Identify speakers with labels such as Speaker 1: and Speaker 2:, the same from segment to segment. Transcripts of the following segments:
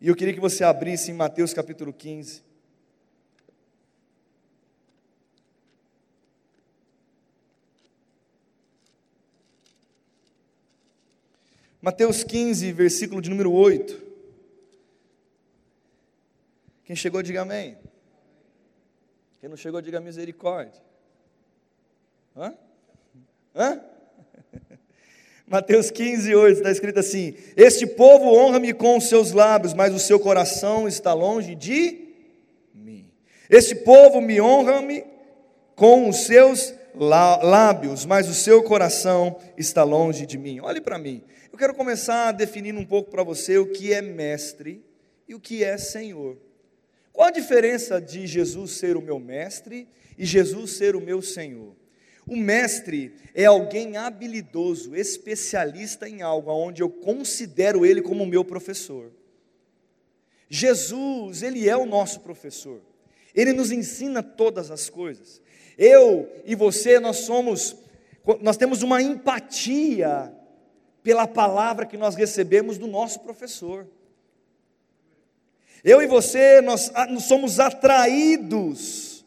Speaker 1: E eu queria que você abrisse em Mateus capítulo 15. Mateus 15, versículo de número 8. Quem chegou, diga amém. Quem não chegou, diga misericórdia. Hã? Hã? Mateus 15, 8, está escrito assim: Este povo honra-me com os seus lábios, mas o seu coração está longe de mim. Este povo me honra-me com os seus lábios, mas o seu coração está longe de mim. Olhe para mim. Eu quero começar definindo um pouco para você o que é mestre e o que é senhor. Qual a diferença de Jesus ser o meu mestre e Jesus ser o meu senhor? O mestre é alguém habilidoso, especialista em algo, onde eu considero ele como meu professor. Jesus, ele é o nosso professor. Ele nos ensina todas as coisas. Eu e você, nós somos, nós temos uma empatia pela palavra que nós recebemos do nosso professor. Eu e você, nós, nós somos atraídos,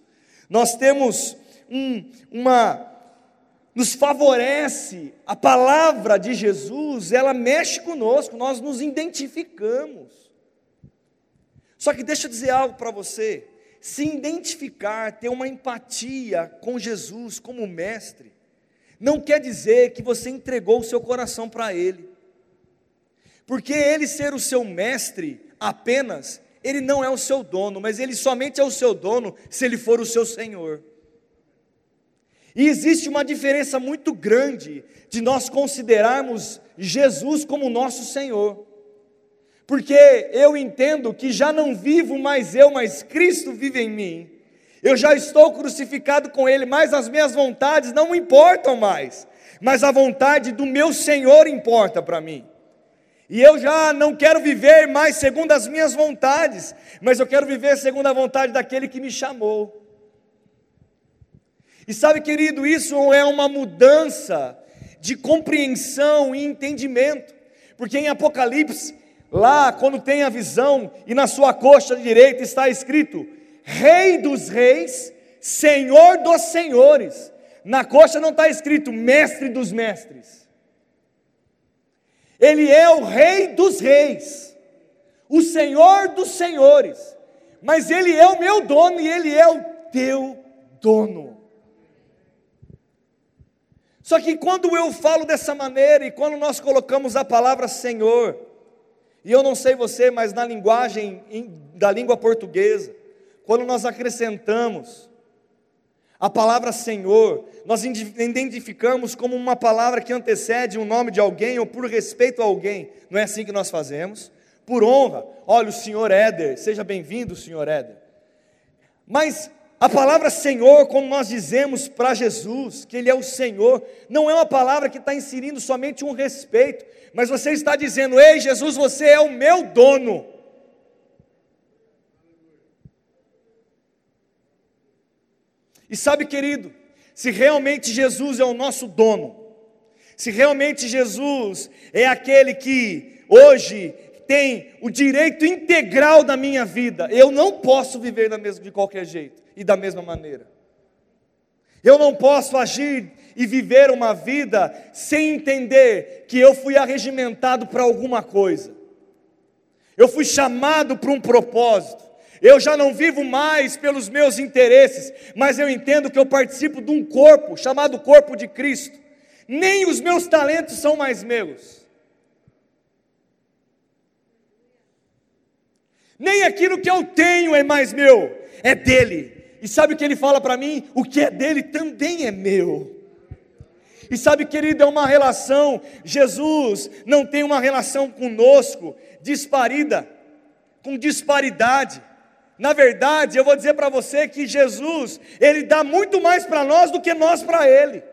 Speaker 1: nós temos um, uma. Nos favorece, a palavra de Jesus, ela mexe conosco, nós nos identificamos. Só que deixa eu dizer algo para você: se identificar, ter uma empatia com Jesus como mestre, não quer dizer que você entregou o seu coração para Ele, porque Ele ser o seu mestre apenas, Ele não é o seu dono, mas Ele somente é o seu dono se Ele for o seu Senhor. E existe uma diferença muito grande de nós considerarmos Jesus como nosso Senhor. Porque eu entendo que já não vivo mais eu, mas Cristo vive em mim. Eu já estou crucificado com Ele, mas as minhas vontades não importam mais, mas a vontade do meu Senhor importa para mim. E eu já não quero viver mais segundo as minhas vontades, mas eu quero viver segundo a vontade daquele que me chamou. E sabe, querido, isso é uma mudança de compreensão e entendimento, porque em Apocalipse, lá, quando tem a visão, e na sua coxa direita está escrito: Rei dos Reis, Senhor dos Senhores. Na coxa não está escrito Mestre dos Mestres. Ele é o Rei dos Reis, o Senhor dos Senhores, mas Ele é o meu dono e Ele é o teu dono. Só que quando eu falo dessa maneira e quando nós colocamos a palavra Senhor, e eu não sei você, mas na linguagem da língua portuguesa, quando nós acrescentamos a palavra Senhor, nós identificamos como uma palavra que antecede o um nome de alguém ou por respeito a alguém. Não é assim que nós fazemos? Por honra. Olha, o senhor Éder, seja bem-vindo, senhor Éder. Mas a palavra Senhor, como nós dizemos para Jesus, que Ele é o Senhor, não é uma palavra que está inserindo somente um respeito, mas você está dizendo: Ei, Jesus, você é o meu dono. E sabe, querido, se realmente Jesus é o nosso dono, se realmente Jesus é aquele que hoje tem o direito integral da minha vida, eu não posso viver da mesma, de qualquer jeito e da mesma maneira. Eu não posso agir e viver uma vida sem entender que eu fui arregimentado para alguma coisa. Eu fui chamado para um propósito. Eu já não vivo mais pelos meus interesses, mas eu entendo que eu participo de um corpo chamado corpo de Cristo. Nem os meus talentos são mais meus. Nem aquilo que eu tenho é mais meu, é dele. E sabe o que ele fala para mim? O que é dele também é meu. E sabe, querido, é uma relação. Jesus não tem uma relação conosco disparida, com disparidade. Na verdade, eu vou dizer para você que Jesus, ele dá muito mais para nós do que nós para ele.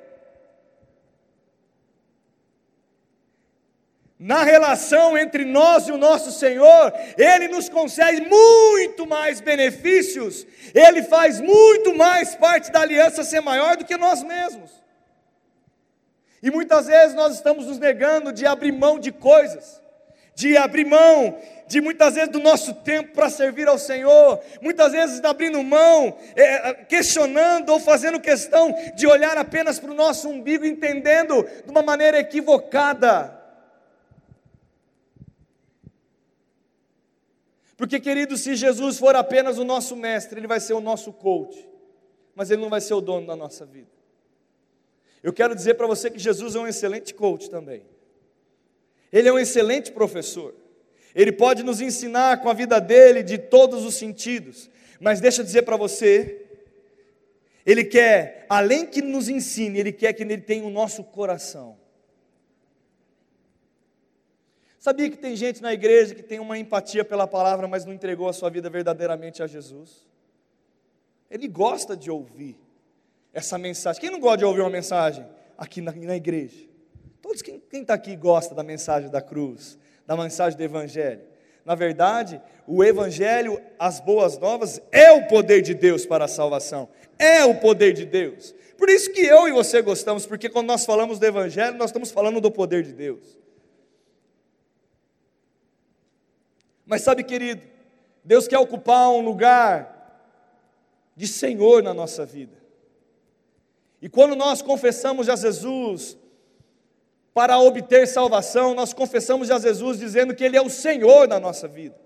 Speaker 1: Na relação entre nós e o nosso Senhor, Ele nos concede muito mais benefícios, Ele faz muito mais parte da aliança ser maior do que nós mesmos. E muitas vezes nós estamos nos negando de abrir mão de coisas, de abrir mão de muitas vezes do nosso tempo para servir ao Senhor, muitas vezes abrindo mão, é, questionando ou fazendo questão de olhar apenas para o nosso umbigo, entendendo de uma maneira equivocada. Porque, querido, se Jesus for apenas o nosso mestre, ele vai ser o nosso coach, mas ele não vai ser o dono da nossa vida. Eu quero dizer para você que Jesus é um excelente coach também. Ele é um excelente professor. Ele pode nos ensinar com a vida dele de todos os sentidos. Mas deixa eu dizer para você, ele quer, além que nos ensine, ele quer que ele tenha o nosso coração. Sabia que tem gente na igreja que tem uma empatia pela palavra, mas não entregou a sua vida verdadeiramente a Jesus? Ele gosta de ouvir essa mensagem. Quem não gosta de ouvir uma mensagem aqui na, na igreja? Todos quem está aqui gosta da mensagem da cruz, da mensagem do Evangelho. Na verdade, o Evangelho, as boas novas, é o poder de Deus para a salvação, é o poder de Deus. Por isso que eu e você gostamos, porque quando nós falamos do Evangelho, nós estamos falando do poder de Deus. Mas sabe, querido, Deus quer ocupar um lugar de Senhor na nossa vida. E quando nós confessamos a Jesus para obter salvação, nós confessamos a Jesus dizendo que Ele é o Senhor da nossa vida,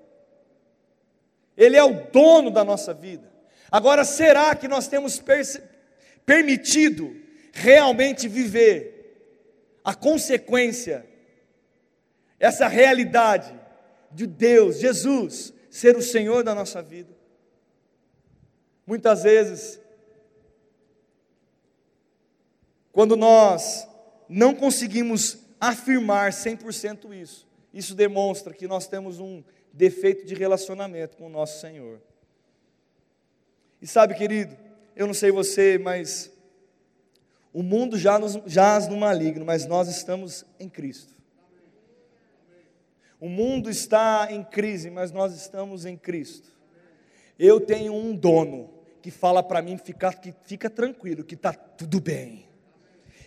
Speaker 1: Ele é o dono da nossa vida. Agora, será que nós temos permitido realmente viver a consequência, essa realidade de Deus, Jesus, ser o Senhor da nossa vida? Muitas vezes Quando nós não conseguimos afirmar 100% isso, isso demonstra que nós temos um defeito de relacionamento com o nosso Senhor. E sabe, querido, eu não sei você, mas o mundo já nos, jaz no maligno, mas nós estamos em Cristo. O mundo está em crise, mas nós estamos em Cristo. Eu tenho um dono que fala para mim ficar, que fica tranquilo, que está tudo bem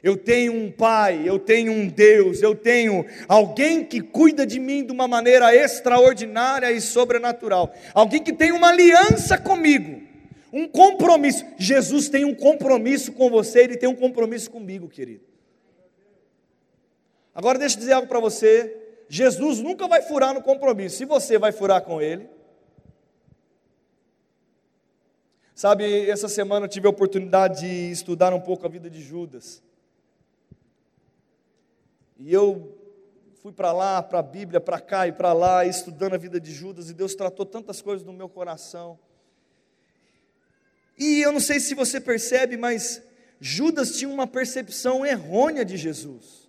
Speaker 1: eu tenho um Pai, eu tenho um Deus, eu tenho alguém que cuida de mim de uma maneira extraordinária e sobrenatural, alguém que tem uma aliança comigo, um compromisso. Jesus tem um compromisso com você, ele tem um compromisso comigo, querido. Agora deixa eu dizer algo para você: Jesus nunca vai furar no compromisso, se você vai furar com ele. Sabe, essa semana eu tive a oportunidade de estudar um pouco a vida de Judas. E eu fui para lá, para a Bíblia, para cá e para lá, estudando a vida de Judas, e Deus tratou tantas coisas no meu coração. E eu não sei se você percebe, mas Judas tinha uma percepção errônea de Jesus.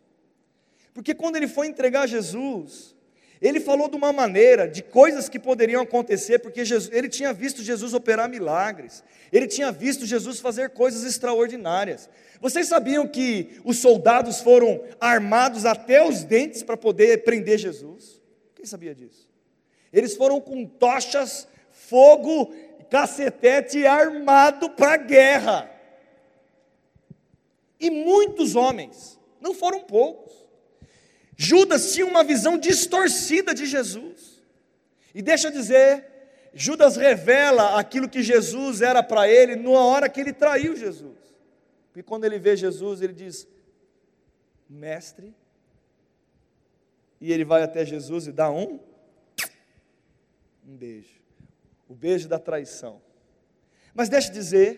Speaker 1: Porque quando ele foi entregar Jesus, ele falou de uma maneira, de coisas que poderiam acontecer, porque Jesus, ele tinha visto Jesus operar milagres, ele tinha visto Jesus fazer coisas extraordinárias. Vocês sabiam que os soldados foram armados até os dentes para poder prender Jesus? Quem sabia disso? Eles foram com tochas, fogo, cacetete armado para a guerra. E muitos homens, não foram poucos Judas tinha uma visão distorcida de Jesus. E deixa eu dizer, Judas revela aquilo que Jesus era para ele na hora que ele traiu Jesus. E quando ele vê Jesus, ele diz: Mestre. E ele vai até Jesus e dá um um beijo. O beijo da traição. Mas deixa eu dizer,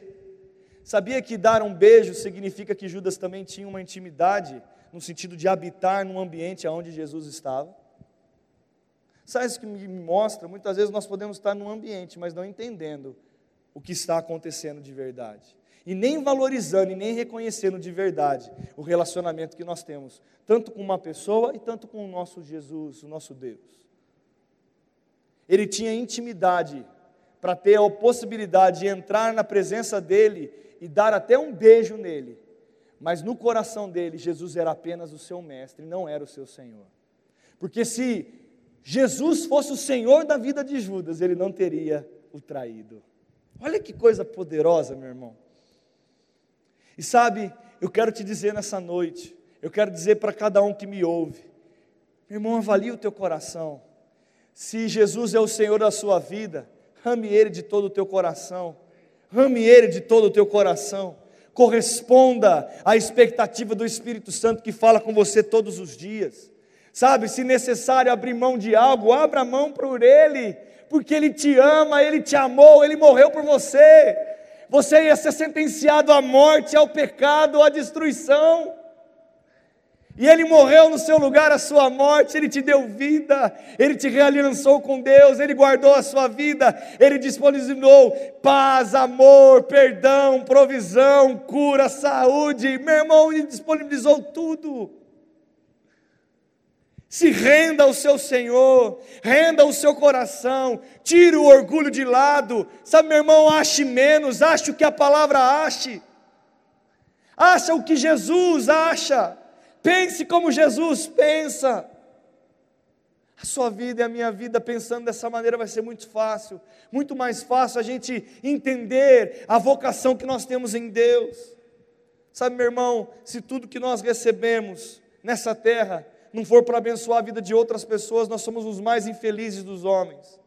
Speaker 1: sabia que dar um beijo significa que Judas também tinha uma intimidade no sentido de habitar num ambiente onde Jesus estava. Sabe isso que me mostra? Muitas vezes nós podemos estar num ambiente, mas não entendendo o que está acontecendo de verdade. E nem valorizando e nem reconhecendo de verdade o relacionamento que nós temos, tanto com uma pessoa e tanto com o nosso Jesus, o nosso Deus. Ele tinha intimidade para ter a possibilidade de entrar na presença dele e dar até um beijo nele, mas no coração dele, Jesus era apenas o seu mestre, não era o seu Senhor. Porque se Jesus fosse o Senhor da vida de Judas, ele não teria o traído. Olha que coisa poderosa, meu irmão. E sabe, eu quero te dizer nessa noite, eu quero dizer para cada um que me ouve, Meu irmão, avalie o teu coração. Se Jesus é o Senhor da sua vida, ame Ele de todo o teu coração. Ame Ele de todo o teu coração. Corresponda à expectativa do Espírito Santo que fala com você todos os dias. Sabe, se necessário abrir mão de algo, abra mão por Ele, porque Ele te ama, Ele te amou, Ele morreu por você. Você ia ser sentenciado à morte, ao pecado, à destruição. E Ele morreu no seu lugar a sua morte, Ele te deu vida, Ele te realiançou com Deus, Ele guardou a sua vida, Ele disponibilizou paz, amor, perdão, provisão, cura, saúde. Meu irmão, Ele disponibilizou tudo. Se renda ao seu Senhor, renda o seu coração, tire o orgulho de lado. Sabe, meu irmão, ache menos, ache o que a palavra ache, acha o que Jesus acha. Pense como Jesus pensa. A sua vida e a minha vida pensando dessa maneira vai ser muito fácil, muito mais fácil a gente entender a vocação que nós temos em Deus. Sabe, meu irmão, se tudo que nós recebemos nessa terra não for para abençoar a vida de outras pessoas, nós somos os mais infelizes dos homens.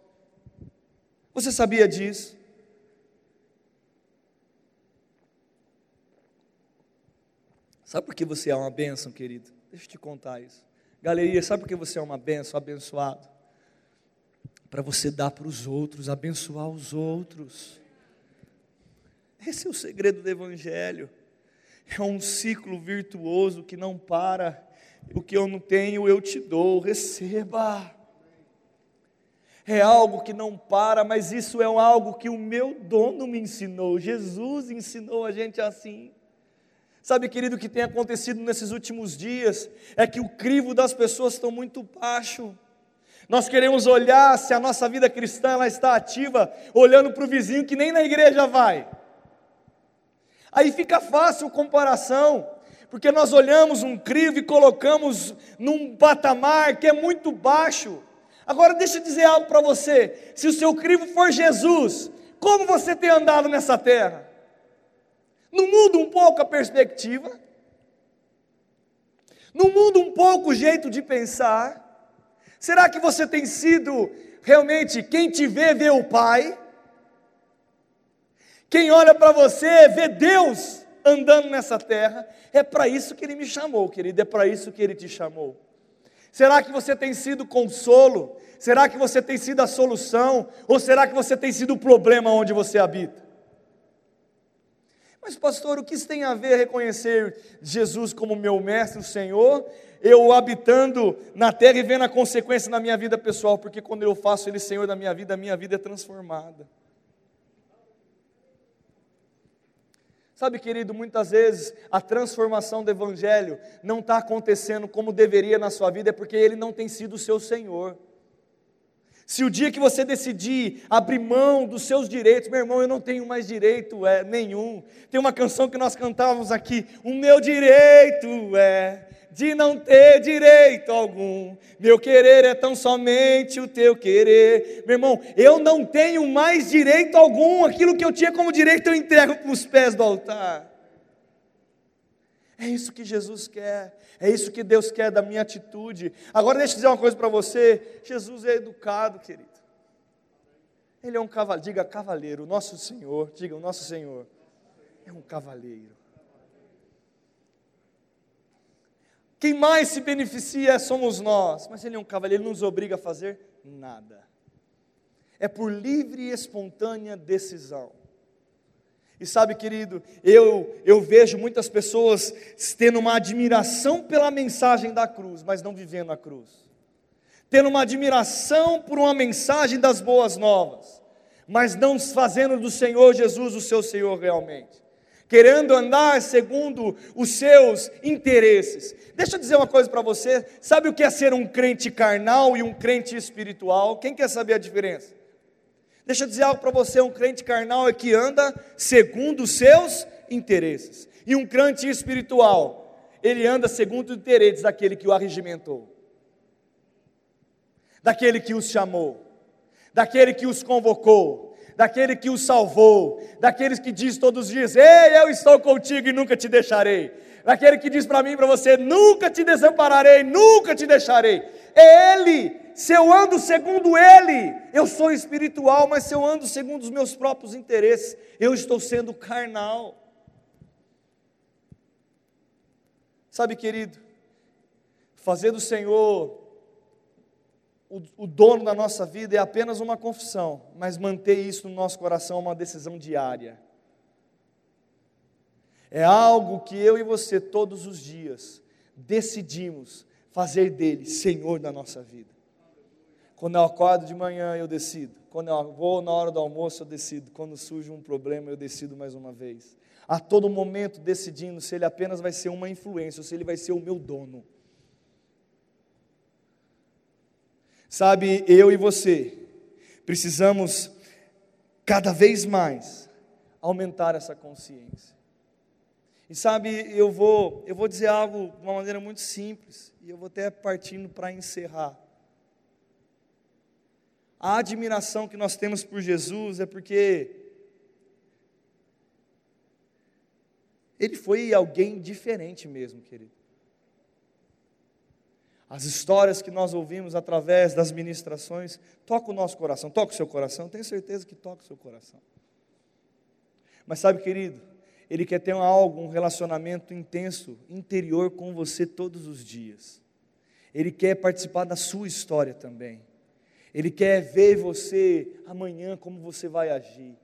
Speaker 1: Você sabia disso? Sabe por que você é uma bênção, querido? Deixa eu te contar isso. Galeria, sabe por que você é uma bênção, abençoado? Para você dar para os outros, abençoar os outros. Esse é o segredo do Evangelho. É um ciclo virtuoso que não para. O que eu não tenho, eu te dou, receba. É algo que não para, mas isso é algo que o meu dono me ensinou. Jesus ensinou a gente assim. Sabe, querido, o que tem acontecido nesses últimos dias é que o crivo das pessoas está muito baixo. Nós queremos olhar se a nossa vida cristã ela está ativa, olhando para o vizinho que nem na igreja vai. Aí fica fácil comparação, porque nós olhamos um crivo e colocamos num patamar que é muito baixo. Agora deixa eu dizer algo para você: se o seu crivo for Jesus, como você tem andado nessa terra? Não muda um pouco a perspectiva? Não muda um pouco o jeito de pensar? Será que você tem sido realmente quem te vê, vê o Pai? Quem olha para você, vê Deus andando nessa terra? É para isso que Ele me chamou, querido, é para isso que Ele te chamou. Será que você tem sido consolo? Será que você tem sido a solução? Ou será que você tem sido o problema onde você habita? Mas, pastor, o que isso tem a ver reconhecer Jesus como meu mestre, o Senhor, eu habitando na terra e vendo a consequência na minha vida pessoal, porque quando eu faço Ele Senhor da minha vida, a minha vida é transformada. Sabe, querido, muitas vezes a transformação do Evangelho não está acontecendo como deveria na sua vida, é porque Ele não tem sido o seu Senhor. Se o dia que você decidir abrir mão dos seus direitos, meu irmão, eu não tenho mais direito é, nenhum. Tem uma canção que nós cantávamos aqui: O meu direito é de não ter direito algum. Meu querer é tão somente o teu querer. Meu irmão, eu não tenho mais direito algum. Aquilo que eu tinha como direito eu entrego para os pés do altar. É isso que Jesus quer, é isso que Deus quer da minha atitude. Agora deixa eu dizer uma coisa para você: Jesus é educado, querido. Ele é um cavaleiro, diga cavaleiro, nosso Senhor, diga o nosso Senhor, é um cavaleiro. Quem mais se beneficia somos nós, mas ele é um cavaleiro, ele não nos obriga a fazer nada. É por livre e espontânea decisão. E sabe, querido, eu, eu vejo muitas pessoas tendo uma admiração pela mensagem da cruz, mas não vivendo a cruz. Tendo uma admiração por uma mensagem das boas novas, mas não fazendo do Senhor Jesus o seu Senhor realmente. Querendo andar segundo os seus interesses. Deixa eu dizer uma coisa para você: sabe o que é ser um crente carnal e um crente espiritual? Quem quer saber a diferença? Deixa eu dizer algo para você: um crente carnal é que anda segundo os seus interesses, e um crente espiritual, ele anda segundo os interesses daquele que o arregimentou, daquele que os chamou, daquele que os convocou, daquele que os salvou, daqueles que diz todos os dias: Ei, eu estou contigo e nunca te deixarei. Daquele que diz para mim e para você: Nunca te desampararei, nunca te deixarei. É Ele. Se eu ando segundo Ele, eu sou espiritual, mas se eu ando segundo os meus próprios interesses, eu estou sendo carnal. Sabe, querido, fazer do Senhor o, o, dono da nossa vida é apenas uma confissão, mas manter isso no nosso coração é uma decisão diária. É algo que eu e você, todos os dias, decidimos fazer dele Senhor da nossa vida. Quando eu acordo de manhã, eu decido. Quando eu vou na hora do almoço, eu decido. Quando surge um problema, eu decido mais uma vez. A todo momento decidindo se ele apenas vai ser uma influência ou se ele vai ser o meu dono. Sabe, eu e você precisamos cada vez mais aumentar essa consciência. E sabe, eu vou, eu vou dizer algo de uma maneira muito simples, e eu vou até partindo para encerrar. A admiração que nós temos por Jesus é porque ele foi alguém diferente mesmo, querido. As histórias que nós ouvimos através das ministrações tocam o nosso coração, toca o seu coração, tenho certeza que toca o seu coração. Mas sabe, querido, ele quer ter algo, um relacionamento intenso, interior com você todos os dias. Ele quer participar da sua história também. Ele quer ver você amanhã como você vai agir.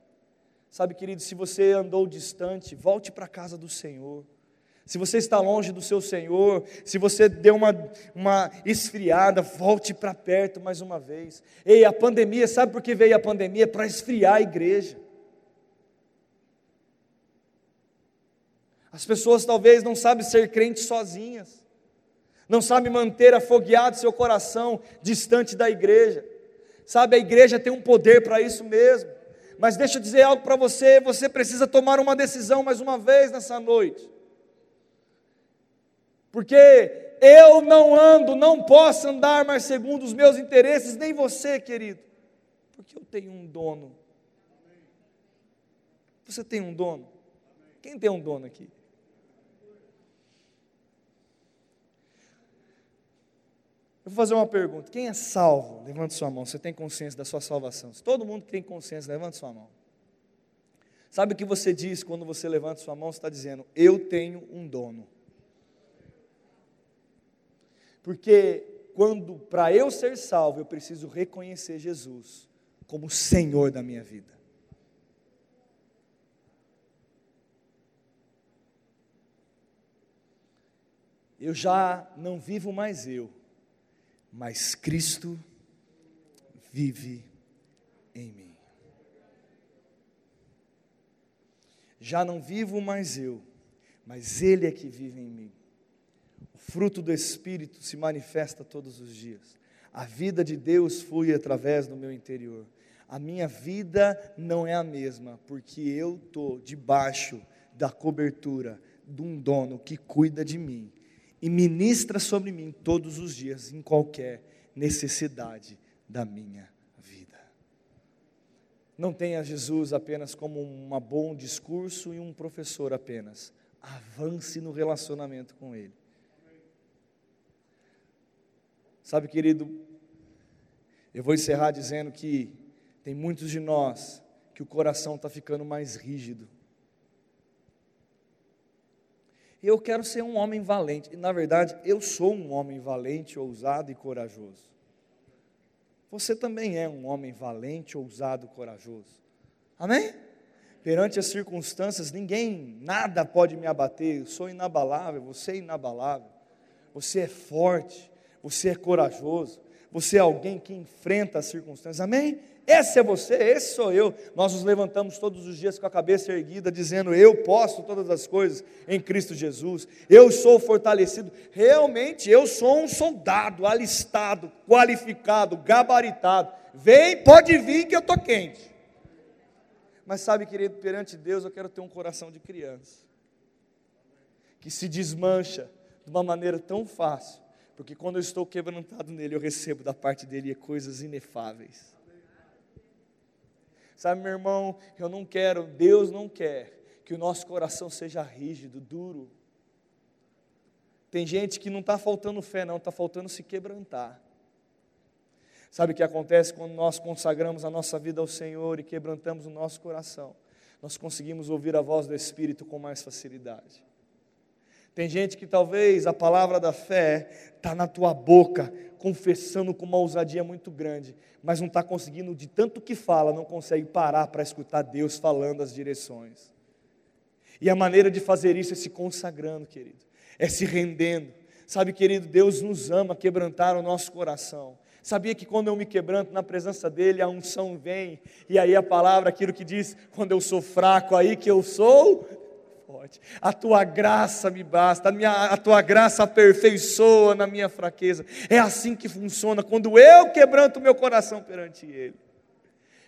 Speaker 1: Sabe, querido, se você andou distante, volte para a casa do Senhor. Se você está longe do seu Senhor, se você deu uma, uma esfriada, volte para perto mais uma vez. Ei, a pandemia, sabe por que veio a pandemia? Para esfriar a igreja. As pessoas talvez não sabem ser crentes sozinhas, não sabem manter afogueado seu coração distante da igreja. Sabe, a igreja tem um poder para isso mesmo. Mas deixa eu dizer algo para você: você precisa tomar uma decisão mais uma vez nessa noite porque eu não ando, não posso andar mais segundo os meus interesses, nem você, querido, porque eu tenho um dono. Você tem um dono? Quem tem um dono aqui? Eu vou fazer uma pergunta: quem é salvo? Levante sua mão. Você tem consciência da sua salvação? Se todo mundo tem consciência, levante sua mão. Sabe o que você diz quando você levanta sua mão? Você está dizendo: Eu tenho um dono. Porque quando para eu ser salvo, eu preciso reconhecer Jesus como Senhor da minha vida. Eu já não vivo mais eu, mas Cristo vive em mim. Já não vivo mais eu, mas Ele é que vive em mim fruto do Espírito se manifesta todos os dias. A vida de Deus flui através do meu interior. A minha vida não é a mesma, porque eu estou debaixo da cobertura de um dono que cuida de mim e ministra sobre mim todos os dias, em qualquer necessidade da minha vida. Não tenha Jesus apenas como um bom discurso e um professor apenas. Avance no relacionamento com Ele. Sabe, querido, eu vou encerrar dizendo que tem muitos de nós que o coração está ficando mais rígido. Eu quero ser um homem valente, e na verdade eu sou um homem valente, ousado e corajoso. Você também é um homem valente, ousado, corajoso. Amém? Perante as circunstâncias, ninguém, nada pode me abater. Eu sou inabalável, você é inabalável. Você é forte você é corajoso, você é alguém que enfrenta as circunstâncias, amém? Esse é você, esse sou eu. Nós nos levantamos todos os dias com a cabeça erguida, dizendo: Eu posso todas as coisas em Cristo Jesus, eu sou fortalecido. Realmente, eu sou um soldado alistado, qualificado, gabaritado. Vem, pode vir que eu estou quente. Mas sabe, querido, perante Deus eu quero ter um coração de criança, que se desmancha de uma maneira tão fácil porque quando eu estou quebrantado nele, eu recebo da parte dele coisas inefáveis. Sabe, meu irmão, eu não quero, Deus não quer que o nosso coração seja rígido, duro. Tem gente que não está faltando fé, não, está faltando se quebrantar. Sabe o que acontece quando nós consagramos a nossa vida ao Senhor e quebrantamos o nosso coração? Nós conseguimos ouvir a voz do Espírito com mais facilidade. Tem gente que talvez a palavra da fé está na tua boca, confessando com uma ousadia muito grande, mas não está conseguindo, de tanto que fala, não consegue parar para escutar Deus falando as direções. E a maneira de fazer isso é se consagrando, querido, é se rendendo. Sabe, querido, Deus nos ama quebrantar o nosse coração. Sabia que quando eu me quebranto na presença dEle, a unção vem, e aí a palavra, aquilo que diz, quando eu sou fraco, aí que eu sou forte. A tua graça me basta, a, minha, a tua graça aperfeiçoa na minha fraqueza. É assim que funciona quando eu quebranto meu coração perante Ele.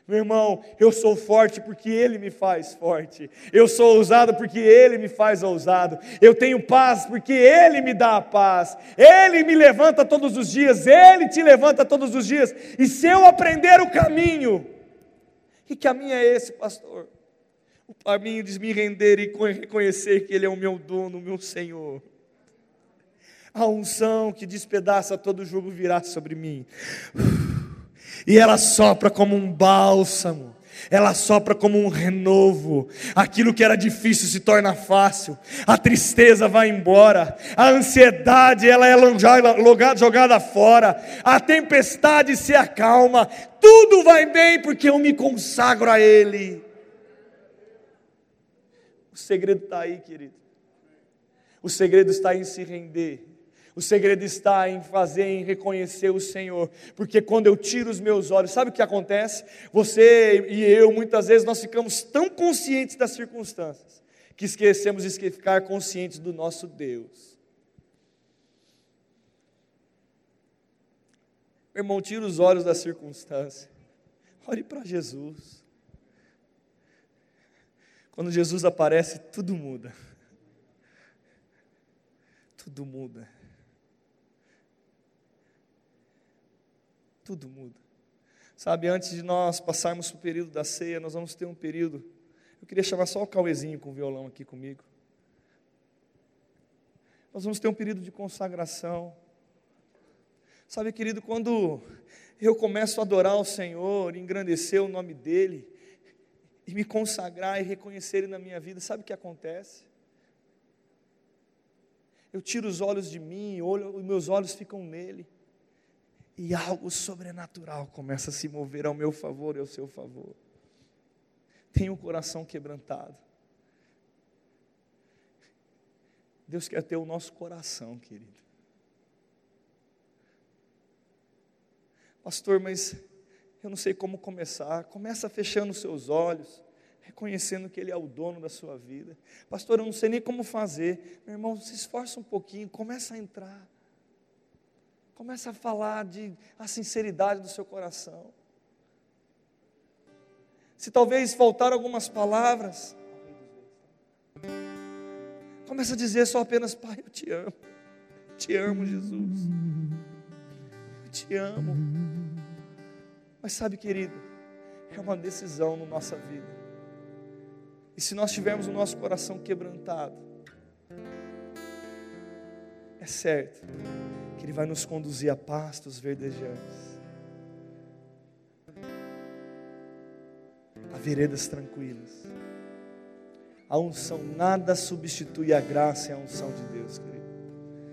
Speaker 1: Meu irmão, eu sou forte porque Ele me faz forte. Eu sou ousado porque Ele me faz ousado. Eu tenho paz porque Ele me dá a paz. Ele me levanta todos os dias. Ele te levanta todos os dias. E se eu aprender o caminho, que caminho é esse, pastor? O caminho de me render e reconhecer que Ele é o meu dono, o meu Senhor. A unção que despedaça todo jugo virá sobre mim e ela sopra como um bálsamo. Ela sopra como um renovo. Aquilo que era difícil se torna fácil. A tristeza vai embora. A ansiedade ela é jogada fora. A tempestade se acalma. Tudo vai bem porque eu me consagro a Ele. O segredo está aí, querido. O segredo está em se render. O segredo está em fazer, em reconhecer o Senhor, porque quando eu tiro os meus olhos, sabe o que acontece? Você e eu, muitas vezes, nós ficamos tão conscientes das circunstâncias, que esquecemos de ficar conscientes do nosso Deus. Meu irmão, tira os olhos da circunstância, olhe para Jesus. Quando Jesus aparece, tudo muda. Tudo muda. tudo muda. Sabe, antes de nós passarmos o período da ceia, nós vamos ter um período. Eu queria chamar só o Cauezinho com o violão aqui comigo. Nós vamos ter um período de consagração. Sabe, querido, quando eu começo a adorar o Senhor, engrandecer o nome dEle, e me consagrar e reconhecer Ele na minha vida, sabe o que acontece? Eu tiro os olhos de mim, olho, os meus olhos ficam nele e algo sobrenatural começa a se mover ao meu favor e ao seu favor. Tenha o coração quebrantado. Deus quer ter o nosso coração, querido. Pastor, mas eu não sei como começar. Começa fechando os seus olhos, reconhecendo que Ele é o dono da sua vida. Pastor, eu não sei nem como fazer. Meu irmão, se esforça um pouquinho, começa a entrar. Começa a falar de a sinceridade do seu coração. Se talvez faltar algumas palavras, começa a dizer só apenas, Pai, eu te amo. Te amo, Jesus. Eu te amo. Mas sabe, querido, é uma decisão na nossa vida. E se nós tivermos o nosso coração quebrantado, é certo que Ele vai nos conduzir a pastos verdejantes, a veredas tranquilas. A unção nada substitui a graça e a unção de Deus, querido.